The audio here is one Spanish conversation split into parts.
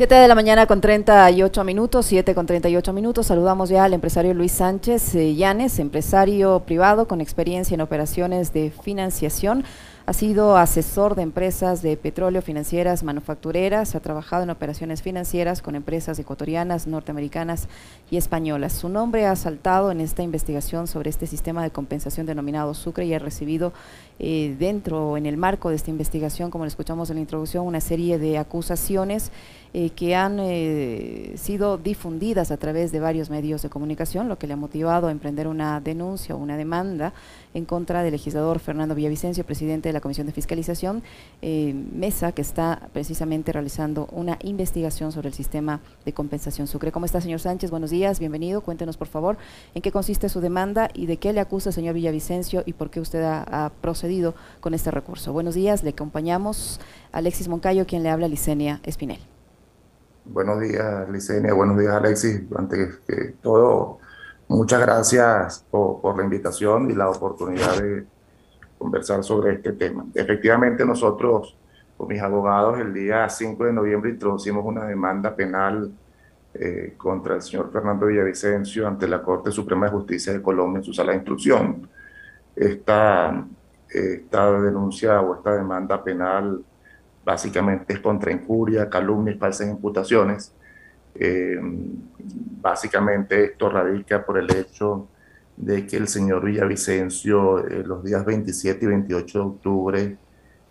7 de la mañana con 38 minutos, 7 con 38 minutos. Saludamos ya al empresario Luis Sánchez eh, Llanes, empresario privado con experiencia en operaciones de financiación. Ha sido asesor de empresas de petróleo, financieras, manufactureras. Ha trabajado en operaciones financieras con empresas ecuatorianas, norteamericanas y españolas. Su nombre ha saltado en esta investigación sobre este sistema de compensación denominado Sucre y ha recibido eh, dentro, en el marco de esta investigación, como le escuchamos en la introducción, una serie de acusaciones eh, que han eh, sido difundidas a través de varios medios de comunicación, lo que le ha motivado a emprender una denuncia o una demanda en contra del legislador Fernando Villavicencio, presidente de la Comisión de Fiscalización, eh, Mesa, que está precisamente realizando una investigación sobre el sistema de compensación Sucre. ¿Cómo está, señor Sánchez? Buenos días, bienvenido. Cuéntenos, por favor, en qué consiste su demanda y de qué le acusa señor Villavicencio y por qué usted ha procedido con este recurso. Buenos días, le acompañamos Alexis Moncayo, quien le habla Licenia Espinel. Buenos días, Licenia. Buenos días, Alexis. Antes que todo, muchas gracias por, la invitación y la oportunidad de conversar sobre este tema. Efectivamente, nosotros, con mis abogados, el día 5 de noviembre introducimos una demanda penal eh, contra el señor Fernando Villavicencio ante la Corte Suprema de Justicia de Colombia en su sala de instrucción. Esta, esta denuncia o esta demanda penal básicamente es contra injuria, calumnia y falsas imputaciones. Eh, básicamente esto radica por el hecho de que el señor Villavicencio eh, los días 27 y 28 de octubre,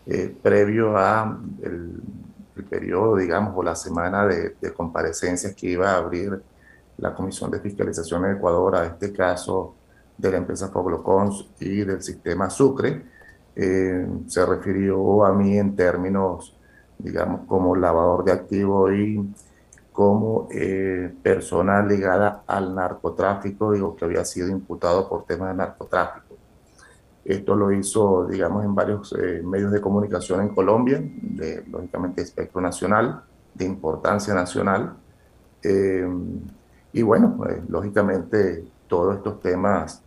eh, previo a el, periodo, digamos, o la semana de, de, comparecencias que iba a abrir la Comisión de Fiscalización en Ecuador, a este caso de la empresa Foglocons y del sistema Sucre, eh, se refirió a mí en términos, digamos, como lavador de activos y como eh, persona ligada al narcotráfico, digo, que había sido imputado por temas de narcotráfico. Esto lo hizo, digamos, en varios eh, medios de comunicación en Colombia, de, lógicamente, espectro nacional, de importancia nacional. y bueno, lógicamente, todos estos temas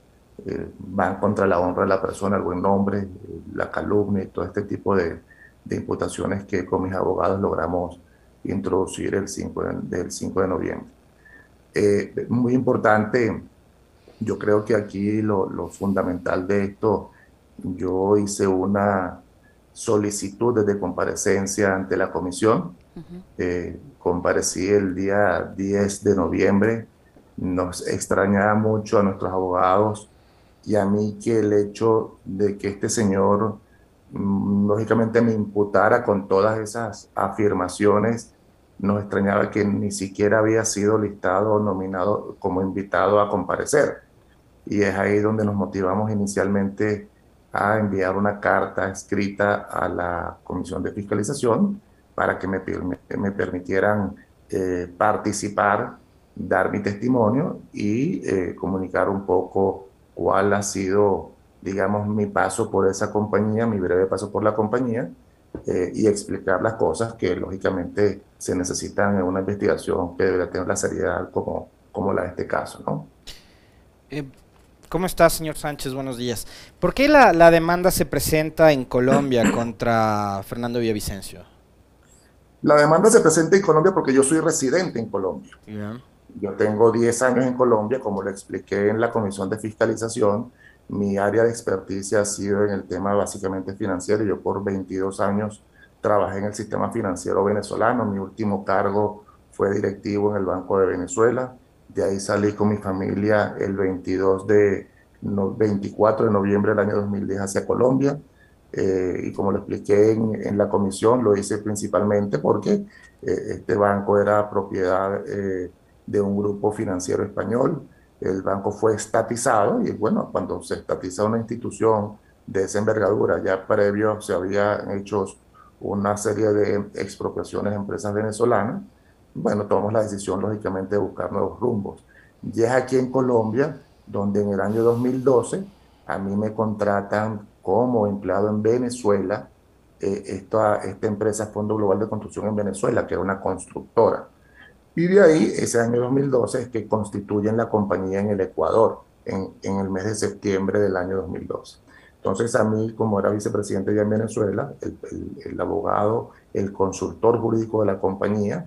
eh, van contra la honra de la persona, el buen nombre, la calumnia y todo este tipo de, de imputaciones que con mis abogados logramos introducir el 5 de, del 5 de noviembre. Eh, muy importante, yo creo que aquí lo, lo, fundamental de esto, yo hice una solicitud de comparecencia ante la comisión, eh, comparecí el día 10 de noviembre, nos extrañaba mucho a nuestros abogados y a mí que el hecho de que este señor mm, lógicamente me imputara con todas esas afirmaciones, nos extrañaba que ni siquiera había sido listado o nominado como invitado a comparecer. Y es ahí donde nos motivamos inicialmente a enviar una carta escrita a la Comisión de Fiscalización para que me, me permitieran eh, participar, dar mi testimonio y eh, comunicar un poco cuál ha sido, digamos, mi paso por esa compañía, mi breve paso por la compañía, eh, y explicar las cosas que lógicamente se necesitan en una investigación que debería tener la seriedad como, como la de este caso, ¿no? Eh, ¿Cómo está, señor Sánchez? Buenos días. ¿Por qué la, la demanda se presenta en Colombia contra Fernando Villavicencio? La demanda se presenta en Colombia porque yo soy residente en Colombia. Yo tengo 10 años en Colombia, como le expliqué en la Comisión de Fiscalización. Mi área de experticia ha sido en el tema básicamente financiero. Yo por 22 años trabajé en el sistema financiero venezolano. Mi último cargo fue directivo en el Banco de Venezuela. De ahí salí con mi familia el 22 de, 24 de noviembre del año 2010 hacia Colombia. Eh, y como lo expliqué en, en, la comisión, lo hice principalmente porque eh, este banco era propiedad eh, de un grupo financiero español. El banco fue estatizado y bueno, cuando se estatiza una institución de esa envergadura, ya previo se habían hecho una serie de expropiaciones a empresas venezolanas, bueno, tomamos la decisión lógicamente de buscar nuevos rumbos. Y es aquí en Colombia donde en el año 2012 a mí me contratan como empleado en Venezuela eh, esta, esta empresa Fondo Global de Construcción en Venezuela, que era una constructora. Y de ahí, ese año 2012 es que constituyen la compañía en el Ecuador, en, en, el mes de septiembre del año 2012. Entonces a mí, como era vicepresidente ya en Venezuela, el, el, el abogado, el consultor jurídico de la compañía,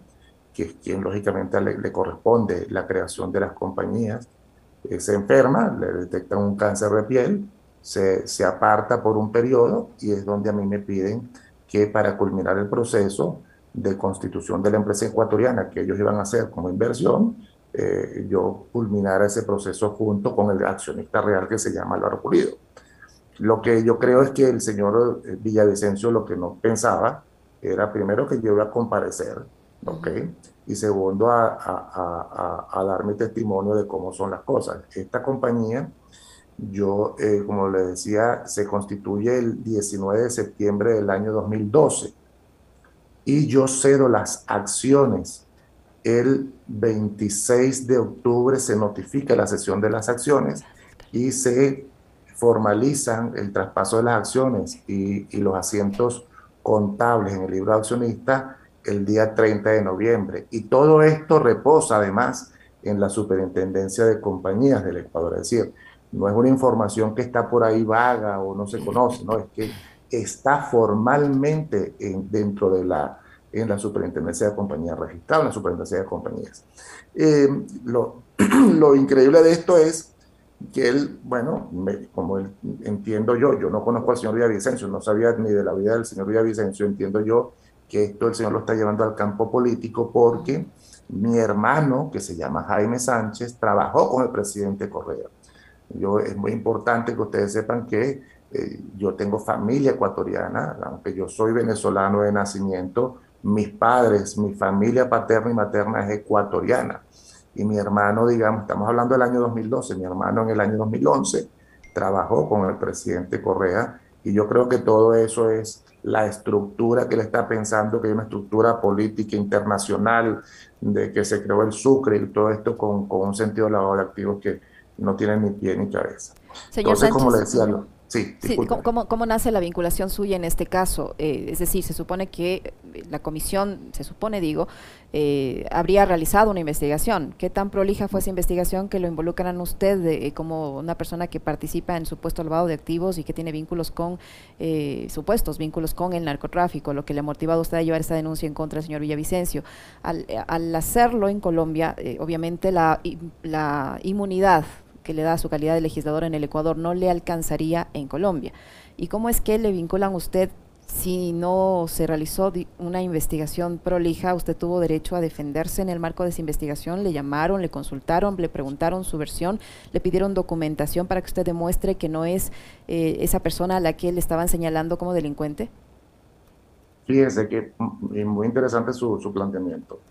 que es quien lógicamente le, corresponde la creación de las compañías, eh, se enferma, le detectan un cáncer de piel, se, se aparta por un periodo y es donde a mí me piden que para culminar el proceso de constitución de la empresa ecuatoriana que ellos iban a hacer como inversión, eh, yo culminara ese proceso junto con el accionista real que se llama Álvaro Pulido. Lo que yo creo es que el señor eh, Villavicencio lo que no pensaba era primero que yo iba a comparecer, ¿ok? Y segundo, a, a, a, a dar mi testimonio de cómo son las cosas. Esta compañía, yo, eh, como le decía, se constituye el 19 de septiembre del año 2012 y yo cedo las acciones. El 26 de octubre se notifica la sesión de las acciones y se formalizan el traspaso de las acciones y, y los asientos contables en el libro de accionista el día 30 de noviembre. Y todo esto reposa además en la superintendencia de compañías del Ecuador. Es decir, no es una información que está por ahí vaga o no se conoce, no, es que está formalmente en, dentro de la, en la superintendencia de compañías, registrado en la superintendencia de compañías. Eh, lo, lo, increíble de esto es que él, bueno, como él, entiendo yo, yo no conozco al señor Villavicencio, no sabía ni de la vida del señor Villavicencio, entiendo yo que esto el señor lo está llevando al campo político porque mi hermano, que se llama Jaime Sánchez, trabajó con el presidente Correa. Yo, es muy importante que ustedes sepan que eh, yo tengo familia ecuatoriana, aunque yo soy venezolano de nacimiento, mis padres, mi familia paterna y materna es ecuatoriana. Y mi hermano, digamos, estamos hablando del año 2012, mi hermano en el año 2011 trabajó con el presidente Correa y yo creo que todo eso es la estructura que él está pensando, que hay una estructura política internacional, de que se creó el Sucre y todo esto con, con un sentido de lavado de activos que no tiene ni pie ni cabeza. Señor Entonces, como le decía, Sí, ¿cómo, nace la vinculación suya en este caso? Eh, es decir, se supone que eh, la comisión, se supone, digo, eh, habría realizado una investigación. ¿Qué tan prolija fue esa investigación que lo involucran usted como una persona que participa en supuesto lavado de activos y que tiene vínculos con, supuestos vínculos con el narcotráfico, lo que le ha motivado a usted a llevar esa denuncia en contra del señor Villavicencio? Al, al hacerlo en Colombia, obviamente la, la inmunidad que le da su calidad de legislador en el Ecuador no le alcanzaría en Colombia. ¿Y cómo es que le vinculan a usted si no se realizó una investigación prolija, usted tuvo derecho a defenderse en el marco de esa investigación, le llamaron, le consultaron, le preguntaron su versión, le pidieron documentación para que usted demuestre que no es eh, esa persona a la que le estaban señalando como delincuente? Fíjese que mm, es muy interesante su, su planteamiento.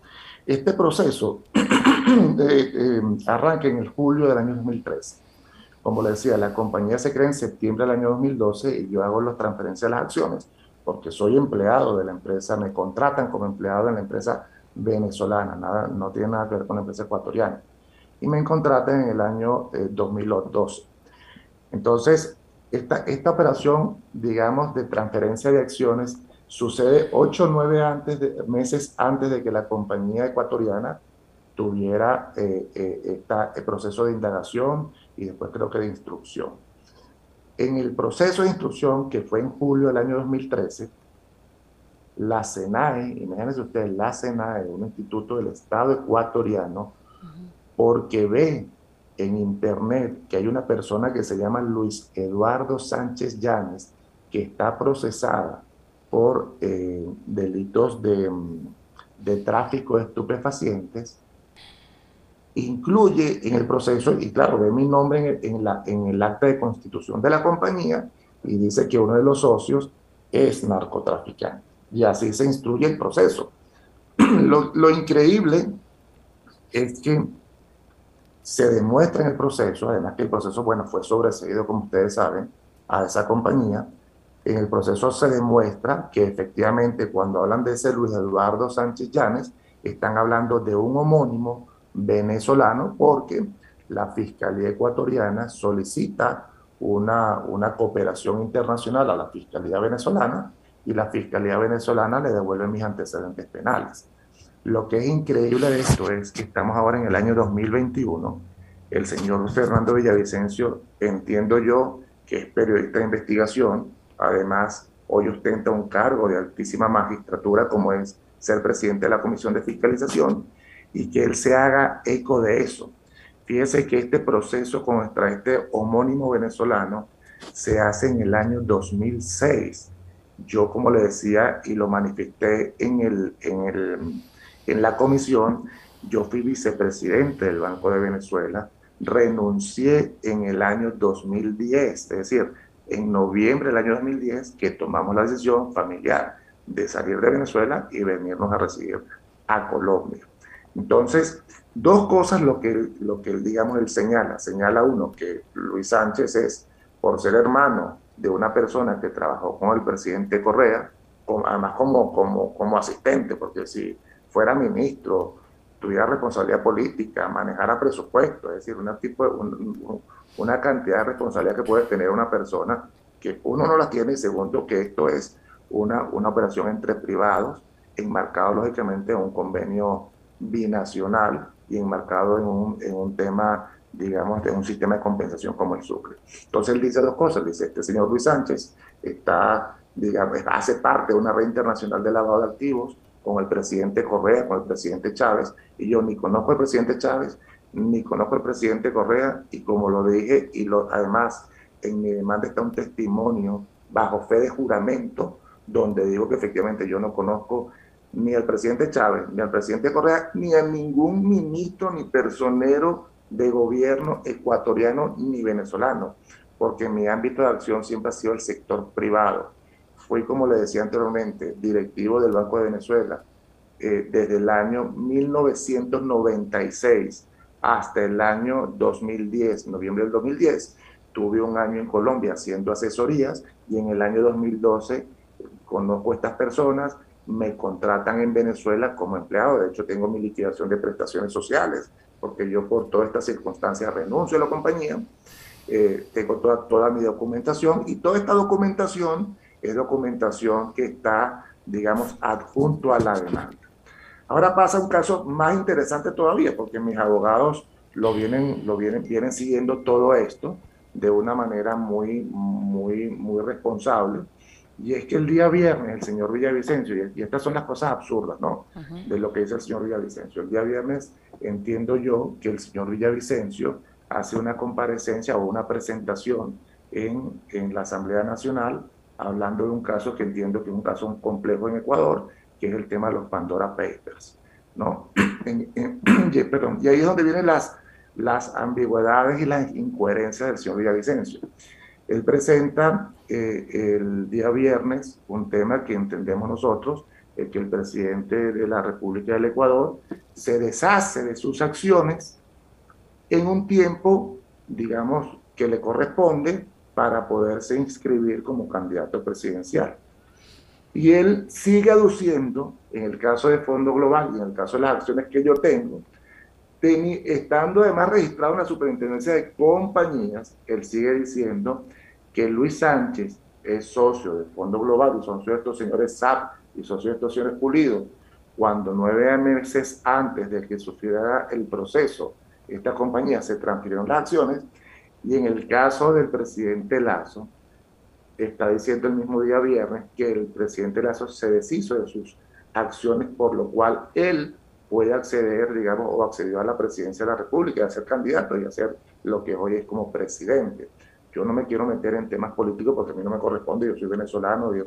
Este proceso eh, arranca en el julio del año 2013. Como le decía, la compañía se crea en septiembre del año 2012 y yo hago las transferencias de las acciones porque soy empleado de la empresa, me contratan como empleado en la empresa venezolana, nada, no tiene nada que ver con la empresa ecuatoriana. Y me contratan en el año 2012. Eh, Entonces, esta, esta operación, digamos, de transferencia de acciones sucede ocho o nueve meses antes de que la compañía ecuatoriana tuviera eh, eh, el proceso de indagación y después creo que de instrucción. En el proceso de instrucción, que fue en julio del año 2013, la SENAE, imagínense ustedes, la SENAE, un instituto del Estado ecuatoriano, porque ve en internet que hay una persona que se llama Luis Eduardo Sánchez Llanes, que está procesada por eh, delitos de, de, tráfico de estupefacientes, incluye en el proceso, y claro, ve mi nombre en, la, en el acta de constitución de la compañía y dice que uno de los socios es narcotraficante. Y así se instruye el proceso. lo, lo increíble es que se demuestra en el proceso, además que el proceso, bueno, fue sobreseído, como ustedes saben, a esa compañía, en el proceso se demuestra que efectivamente cuando hablan de ese Luis Eduardo Sánchez Llanes, están hablando de un homónimo venezolano porque la Fiscalía ecuatoriana solicita una, una cooperación internacional a la Fiscalía venezolana y la Fiscalía venezolana le devuelve mis antecedentes penales. Lo que es increíble de esto es que estamos ahora en el año 2021. El señor Fernando Villavicencio, entiendo yo que es periodista de investigación, Además, hoy ostenta un cargo de altísima magistratura como es ser presidente de la Comisión de Fiscalización y que él se haga eco de eso. Fíjese que este proceso contra este homónimo venezolano se hace en el año 2006. Yo, como le decía y lo manifesté en, el, en, el, en la comisión, yo fui vicepresidente del Banco de Venezuela, renuncié en el año 2010, es decir, en noviembre del año 2010 que tomamos la decisión familiar de salir de Venezuela y venirnos a recibir a Colombia. Entonces, dos cosas lo que, lo que digamos, él señala. Señala uno que Luis Sánchez es, por ser hermano de una persona que trabajó con el presidente Correa, además como, como, como asistente, porque si fuera ministro, tuviera responsabilidad política, manejara presupuesto, es decir, una, tipo una cantidad de responsabilidad que puede tener una persona que uno no la tiene y segundo que esto es una, una operación entre privados, enmarcado lógicamente en un convenio binacional y enmarcado en un, en un tema, digamos, de un sistema de compensación como el Sucre. Entonces él dice dos cosas, dice, este señor Luis Sánchez está, digamos, hace parte de una red internacional de lavado de activos con el presidente Correa, con el presidente Chávez, y yo ni conozco al presidente Chávez, ni conozco al presidente Correa, y como lo dije, y lo, además en mi demanda está un testimonio bajo fe de juramento, donde digo que efectivamente yo no conozco ni al presidente Chávez, ni al presidente Correa, ni a ningún ministro ni personero de gobierno ecuatoriano ni venezolano, porque mi ámbito de acción siempre ha sido el sector privado. Fui, como le decía anteriormente, directivo del Banco de Venezuela eh, desde el año 1996 hasta el año 2010, noviembre del 2010. Tuve un año en Colombia haciendo asesorías y en el año 2012 conozco a estas personas, me contratan en Venezuela como empleado. De hecho, tengo mi liquidación de prestaciones sociales, porque yo por todas estas circunstancias renuncio a la compañía. Eh, tengo toda, toda mi documentación y toda esta documentación es documentación que está, digamos, adjunto a la demanda. Ahora pasa un caso más interesante todavía, porque mis abogados lo vienen, lo vienen, vienen siguiendo todo esto de una manera muy, muy, muy responsable. Y es que el día viernes el señor Villavicencio, y estas son las cosas absurdas, ¿no? De lo que dice el señor Villavicencio. El día viernes entiendo yo que el señor Villavicencio hace una comparecencia o una presentación en, en la Asamblea Nacional hablando de un caso que entiendo que es un caso complejo en Ecuador, que es el tema de los Pandora Papers. ¿no? perdón, y ahí es donde vienen las, las ambigüedades y las incoherencias del señor Villavicencio. Él presenta eh, el día viernes un tema que entendemos nosotros, eh, que el presidente de la República del Ecuador se deshace de sus acciones en un tiempo, digamos, que le corresponde para poderse inscribir como candidato presidencial. Y él sigue aduciendo, en el caso de Fondo Global y en el caso de las acciones que yo tengo, estando además registrado en la superintendencia de compañías, él sigue diciendo que Luis Sánchez es socio de Fondo Global y socio de estos señores SAP y socio de estos señores Pulido, cuando nueve meses antes de que sufriera el proceso, esta compañía se transfirieron las acciones, y en el caso del presidente Lazo, está diciendo el mismo día viernes que el presidente Lazo se deshizo de sus acciones, por lo cual él puede acceder, digamos, o accedió a la presidencia de la República, a ser candidato y a ser lo que hoy es como presidente. Yo no me quiero meter en temas políticos porque a mí no me corresponde, yo soy venezolano y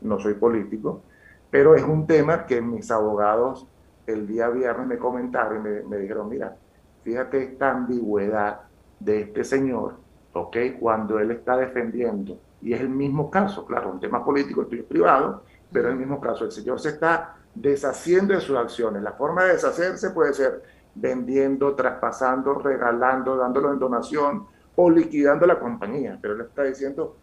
no soy político, pero es un tema que mis abogados el día viernes me comentaron y me, me dijeron, mira, fíjate esta ambigüedad de este señor, ¿ok? Cuando él está defendiendo, y es el mismo caso, claro, un tema político, esto es privado, pero el mismo caso, el señor se está deshaciendo de sus acciones. La forma de deshacerse puede ser vendiendo, traspasando, regalando, dándolo en donación o liquidando la compañía, pero él está diciendo,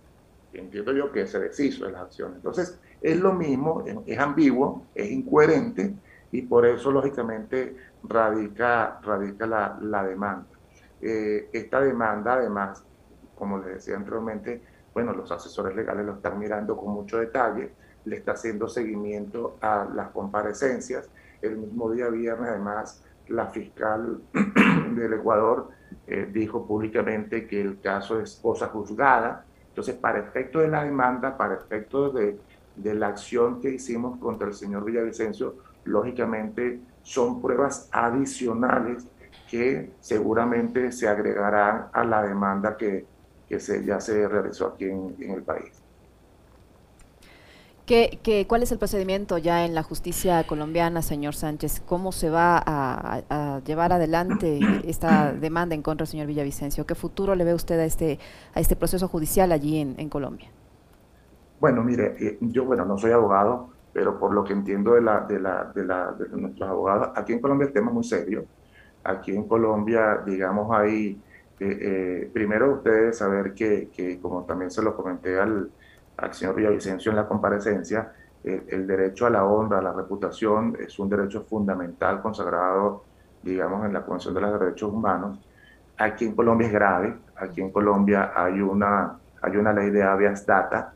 entiendo yo que se deshizo de las acciones. Entonces, es lo mismo, es ambiguo, es incoherente y por eso, lógicamente, radica, radica la, la demanda. Eh, esta demanda, además, como les decía anteriormente, bueno, los asesores legales lo están mirando con mucho detalle, le está haciendo seguimiento a las comparecencias. El mismo día viernes, además, la fiscal del Ecuador eh, dijo públicamente que el caso es cosa juzgada. Entonces, para efecto de la demanda, para efecto de, de la acción que hicimos contra el señor Villavicencio, lógicamente son pruebas adicionales que seguramente se agregarán a la demanda que, que se, ya se realizó aquí en, el país. ¿Qué, qué, cuál es el procedimiento ya en la justicia colombiana, señor Sánchez? ¿Cómo se va a, llevar adelante esta demanda en contra del señor Villavicencio? ¿Qué futuro le ve usted a este, a este proceso judicial allí en, Colombia? Bueno, mire, eh, yo bueno, no soy abogado, pero por lo que entiendo de, la, de, la, de, la, de nuestros abogados, aquí en Colombia el tema es muy serio. Aquí en Colombia, digamos, hay, eh, eh, primero ustedes saber que, que, como también se lo comenté al, al señor Villavicencio en la comparecencia, el, derecho a la honra, a la reputación, es un derecho fundamental consagrado, digamos, en la Convención de los Derechos Humanos. Aquí en Colombia es grave, aquí en Colombia hay una, hay una ley de habeas data,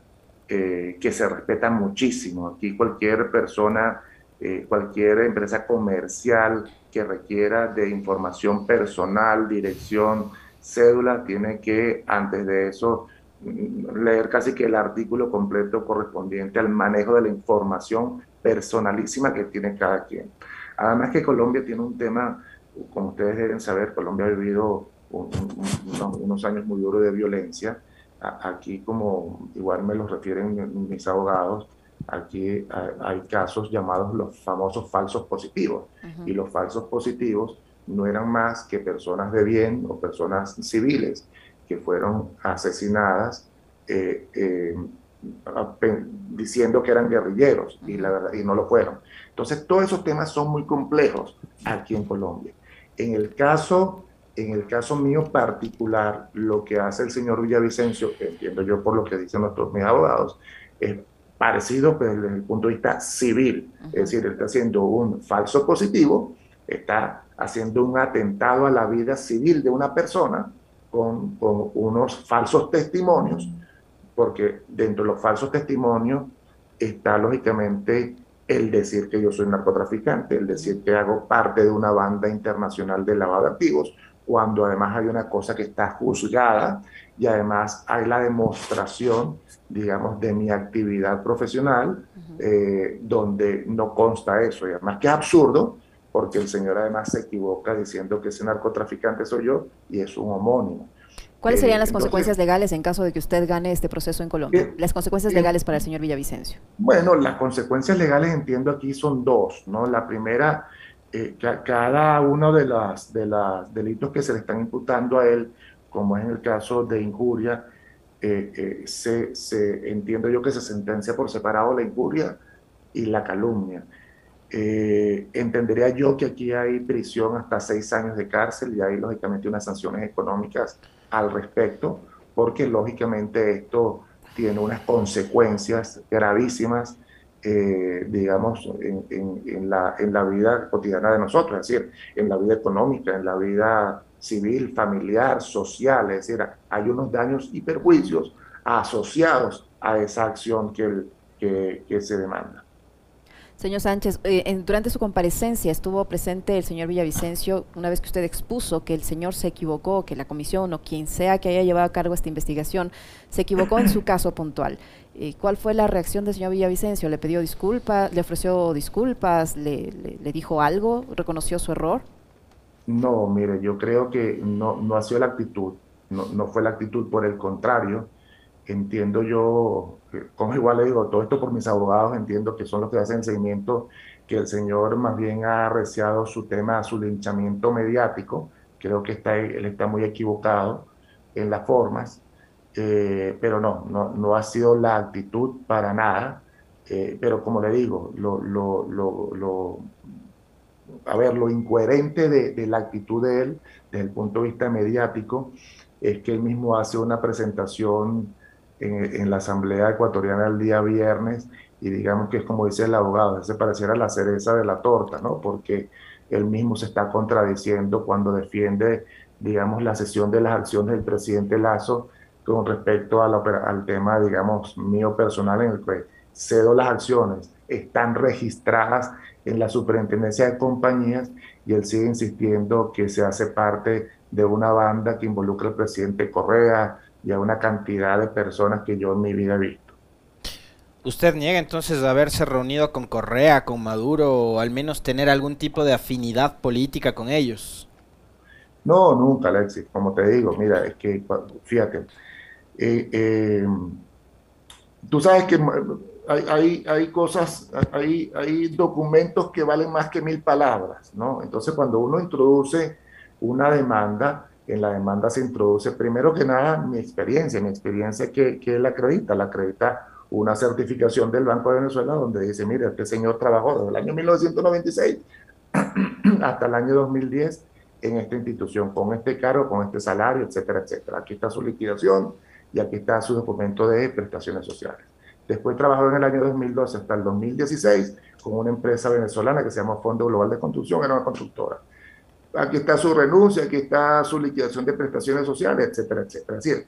eh, que se respeta muchísimo. Aquí cualquier persona, eh, cualquier empresa comercial que requiera de información personal, dirección, cédula, tiene que antes de eso leer casi que el artículo completo correspondiente al manejo de la información personalísima que tiene cada quien. Además que Colombia tiene un tema, como ustedes deben saber, Colombia ha vivido unos años muy duros de violencia aquí como igual me lo refieren mis abogados, aquí hay casos llamados los famosos falsos positivos. Y los falsos positivos no eran más que personas de bien o personas civiles que fueron asesinadas eh, eh, diciendo que eran guerrilleros y, la verdad, y no lo fueron. Entonces, todos esos temas son muy complejos aquí en Colombia. En el caso en el caso mío particular, lo que hace el señor Villavicencio, que entiendo yo por lo que dicen nuestros mis abogados, es parecido pero desde el punto de vista civil. Es decir, él está haciendo un falso positivo, está haciendo un atentado a la vida civil de una persona con, con unos falsos testimonios, porque dentro de los falsos testimonios está lógicamente el decir que yo soy narcotraficante, el decir que hago parte de una banda internacional de lavado de activos, cuando además hay una cosa que está juzgada y además hay la demostración, digamos, de mi actividad profesional, eh, donde no consta eso. Y además que es absurdo, porque el señor además se equivoca diciendo que ese narcotraficante soy yo y es un homónimo. ¿Cuáles serían las eh, consecuencias legales en caso de que used gane este proceso en Colombia? las consecuencias legales para el señor Villavicencio. Bueno, las consecuencias legales entiendo aquí son dos, ¿no? La primera eh, cada uno de los de las delitos que se le están imputando a él, como es en el caso de injuria, eh, eh, se, se, entiendo yo que se sentencia por separado la injuria y la calumnia. Entendería yo que aquí hay prisión hasta seis años de cárcel y hay lógicamente unas sanciones económicas al respecto, porque lógicamente esto tiene unas consecuencias gravísimas eh, digamos, en, la, en la vida cotidiana de nosotros, es decir, en la vida económica, en la vida civil, familiar, social, es decir, hay unos daños y perjuicios asociados a esa acción que, que, que se demanda. Señor Sánchez, eh, durante su comparecencia estuvo presente el señor Villavicencio una vez que usted expuso que el señor se equivocó, que la comisión o quien sea que haya llevado a cargo esta investigación se equivocó en su caso puntual. Eh, ¿Cuál fue la reacción del señor Villavicencio? ¿Le pidió disculpas? ¿Le ofreció disculpas? ¿Le, le, dijo algo? ¿Reconoció su error? No, mire, yo creo que no, no ha sido la actitud, no, no fue la actitud, por el contrario, entiendo yo, como igual le digo, todo esto por mis abogados, entiendo que son los que hacen seguimiento, que el señor más bien ha arreciado su tema, su linchamiento mediático, creo que está, él está muy equivocado en las formas, eh, pero no, no, no, ha sido la actitud para nada, eh, pero como le digo, lo, lo, lo, a ver, lo incoherente de la actitud de él, desde el punto de vista mediático, es que él mismo hace una presentación en, la Asamblea Ecuatoriana el día viernes y digamos que es como dice el abogado, se pareciera la cereza de la torta, ¿no? Porque él mismo se está contradiciendo cuando defiende, digamos, la sesión de las acciones del presidente Lazo con respecto al tema, digamos, mío personal en el que cedo las acciones, están registradas en la superintendencia de compañías y él sigue insistiendo que se hace parte de una banda que involucra al presidente Correa, y a una cantidad de personas que yo en mi vida he visto. ¿Usted niega entonces haberse reunido con Correa, con Maduro, o al menos tener algún tipo de afinidad política con ellos? No, nunca, Alexis. Como te digo, mira, es que, fíjate, eh, eh, tú sabes que hay, hay, cosas, hay, hay documentos que valen más que mil palabras, ¿no? Entonces, cuando uno introduce una demanda, en la demanda se introduce primero que nada mi experiencia, mi experiencia que, que la acredita, la acredita una certificación del Banco de Venezuela donde dice, mire, este señor trabajó desde el año 1996 hasta el año 2010 en esta institución, con este cargo, con este salario, etcétera, etcétera. Aquí está su liquidación y aquí está su documento de prestaciones sociales. Después trabajó en el año 2012 hasta el 2016 con una empresa venezolana que se llama Fondo Global de Construcción, era una constructora. Aquí está su renuncia, aquí está su liquidación de prestaciones sociales, etcétera, etcétera. Es decir,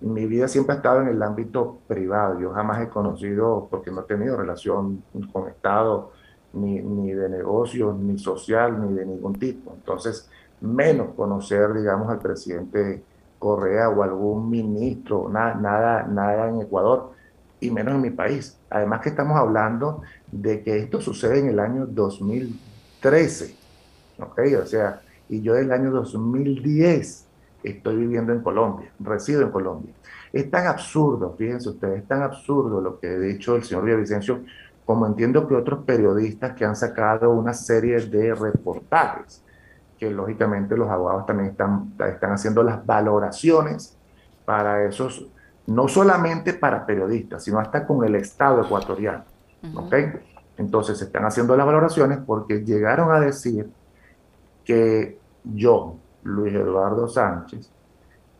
mi vida siempre ha estado en el ámbito privado. Yo jamás he conocido, porque no he tenido relación con Estado, ni, ni de negocios, ni social, ni de ningún tipo. Entonces, menos conocer, digamos, al presidente Correa o algún ministro, nada, nada, nada en Ecuador y menos en mi país. Además que estamos hablando de que esto sucede en el año 2013, ¿ok? O sea, y yo del año 2010 estoy viviendo en Colombia, resido en Colombia. Es tan absurdo, fíjense ustedes, es tan absurdo lo que ha dicho el señor Villavicencio, como entiendo que otros periodistas que han sacado una serie de reportajes, que lógicamente los abogados también están, están haciendo las valoraciones para esos no solamente para periodistas, sino hasta con el Estado ecuatoriano. ¿ok? Entonces se están haciendo las valoraciones porque llegaron a decir que yo, Luis Eduardo Sánchez,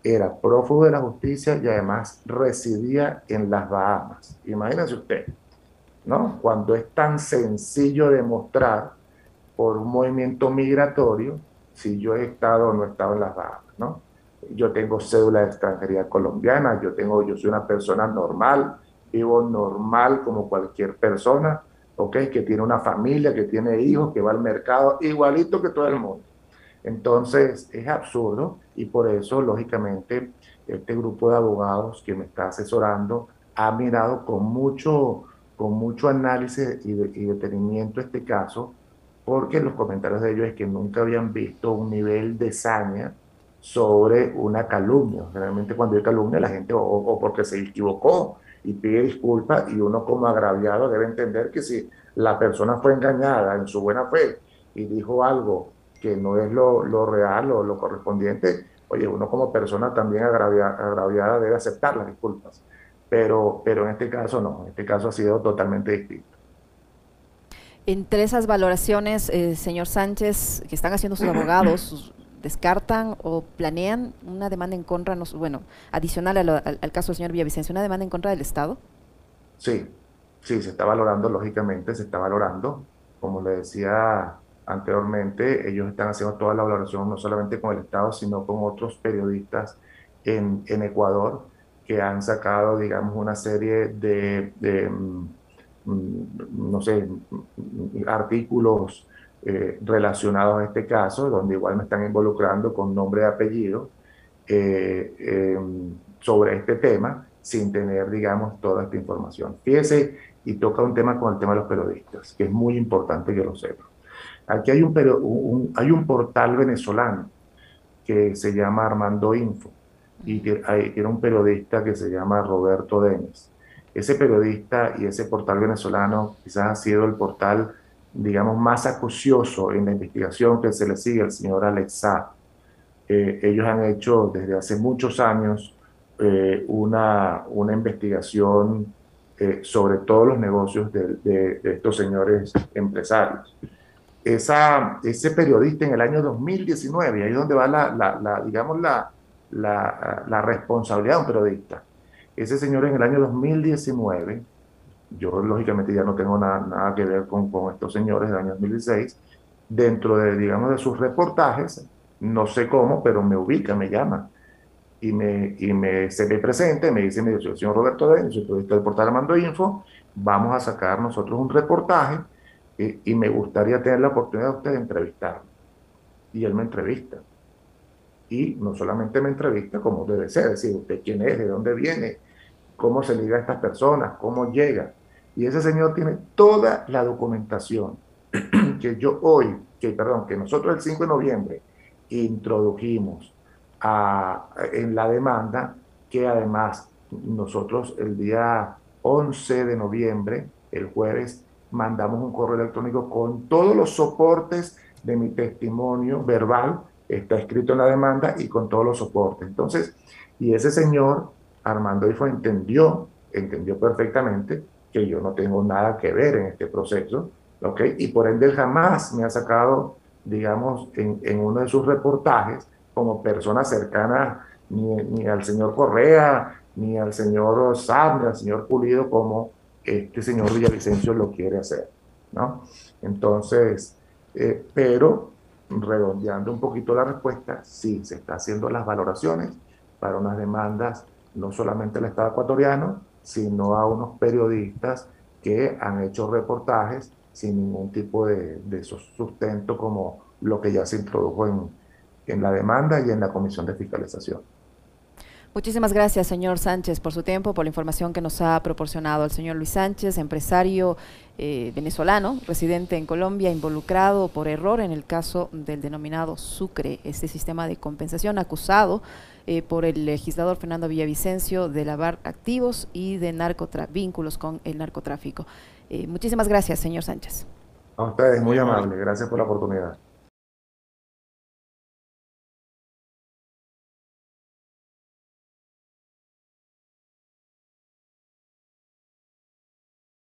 era prófugo de la justicia y además residía en las Bahamas. Imagínense usted, ¿no? Cuando es tan sencillo demostrar por un movimiento migratorio si yo he estado o no he estado en las Bahamas, ¿no? yo tengo cédula de extranjería colombiana, yo, tengo, yo soy una persona normal, vivo normal como cualquier persona, ¿ok? Que tiene una familia, que tiene hijos, que va al mercado, igualito que todo el mundo. Entonces, es absurdo y por eso, lógicamente, este grupo de abogados que me está asesorando ha mirado con mucho, con mucho análisis y, y detenimiento este caso, porque los comentarios de ellos es que nunca habían visto un nivel de saña sobre una calumnia. Generalmente cuando hay calumnia la gente o, porque se equivocó y pide disculpas y uno como agraviado debe entender que si la persona fue engañada en su buena fe y dijo algo que no es lo, lo real o lo correspondiente, oye, uno como persona también agraviada debe aceptar las disculpas. Pero, pero en este caso no, en este caso ha sido totalmente distinto. Entre esas valoraciones, eh, señor Sánchez, que están haciendo sus abogados, sus descartan o planean una demanda en contra, bueno, adicional al, caso del señor Villavicencio, una demanda en contra del Estado? Sí, sí, se está valorando, lógicamente, se está valorando. Como le decía anteriormente, ellos están haciendo toda la valoración, no solamente con el Estado, sino con otros periodistas en, Ecuador que han sacado, digamos, una serie de, de mm, mm, no sé, mm, artículos eh, relacionados a este caso, donde igual me están involucrando con nombre y apellido eh, em, sobre este tema, sin tener, digamos, toda esta información. Fíjese, y toca un tema con el tema de los periodistas, que es muy importante que lo sepan. Aquí hay un, hay un portal venezolano que se llama Armando Info y que hay, tiene un periodista que se llama Roberto Denis. Ese periodista y ese portal venezolano quizás ha sido el portal digamos, más acucioso en la investigación que se le sigue al señor Alexa. Eh, ellos han hecho desde hace muchos años eh, una, una investigación eh, sobre todos los negocios de, de, estos señores empresarios. Esa, ese periodista en el año 2019, ahí es donde va la, la, la digamos, la, la, responsabilidad de un periodista. Ese señor en el año 2019 yo lógicamente ya no tengo nada, nada que ver con, con, estos señores del año 2016, dentro de, digamos, de sus reportajes, no sé cómo, pero me ubica, me llama, y me, y me se me presente, me dice, me dice, señor Roberto Denis, soy periodista del portal Armando Info, vamos a sacar nosotros un reportaje y, y me gustaría tener la oportunidad de usted de entrevistarme. Y él me entrevista. Y no solamente me entrevista como debe ser, decir, usted quién es, de dónde viene, cómo se liga a estas personas, cómo llega. Y ese señor tiene toda la documentación que yo hoy, que perdón, que nosotros el 5 de noviembre introdujimos en la demanda, que además nosotros el día 11 de noviembre, el jueves, mandamos un correo electrónico con todos los soportes de mi testimonio verbal, está escrito en la demanda y con todos los soportes. Entonces, y ese señor, Armando Ifo, entendió, entendió perfectamente que yo no tengo nada que ver en este proceso, ¿ok? Y por ende jamás me ha sacado, digamos, en, en uno de sus reportajes como persona cercana ni, ni, al señor Correa, ni al señor Sam, ni al señor Pulido, como este señor Villavicencio lo quiere hacer, ¿no? Entonces, eh, pero redondeando un poquito la respuesta, sí, se está haciendo las valoraciones para unas demandas no solamente al Estado ecuatoriano, sino a unos periodistas que han hecho reportajes sin ningún tipo de, de sustento como lo que ya se introdujo en, en la demanda y en la comisión de fiscalización. Muchísimas gracias, señor Sánchez, por su tiempo, por la información que nos ha proporcionado el señor Luis Sánchez, empresario eh, venezolano, residente en Colombia, involucrado por error en el caso del denominado Sucre, este sistema de compensación acusado eh, por el legislador Fernando Villavicencio de lavar activos y de vínculos con el narcotráfico. Eh, muchísimas gracias, señor Sánchez. A ustedes, muy amable. Gracias por la oportunidad.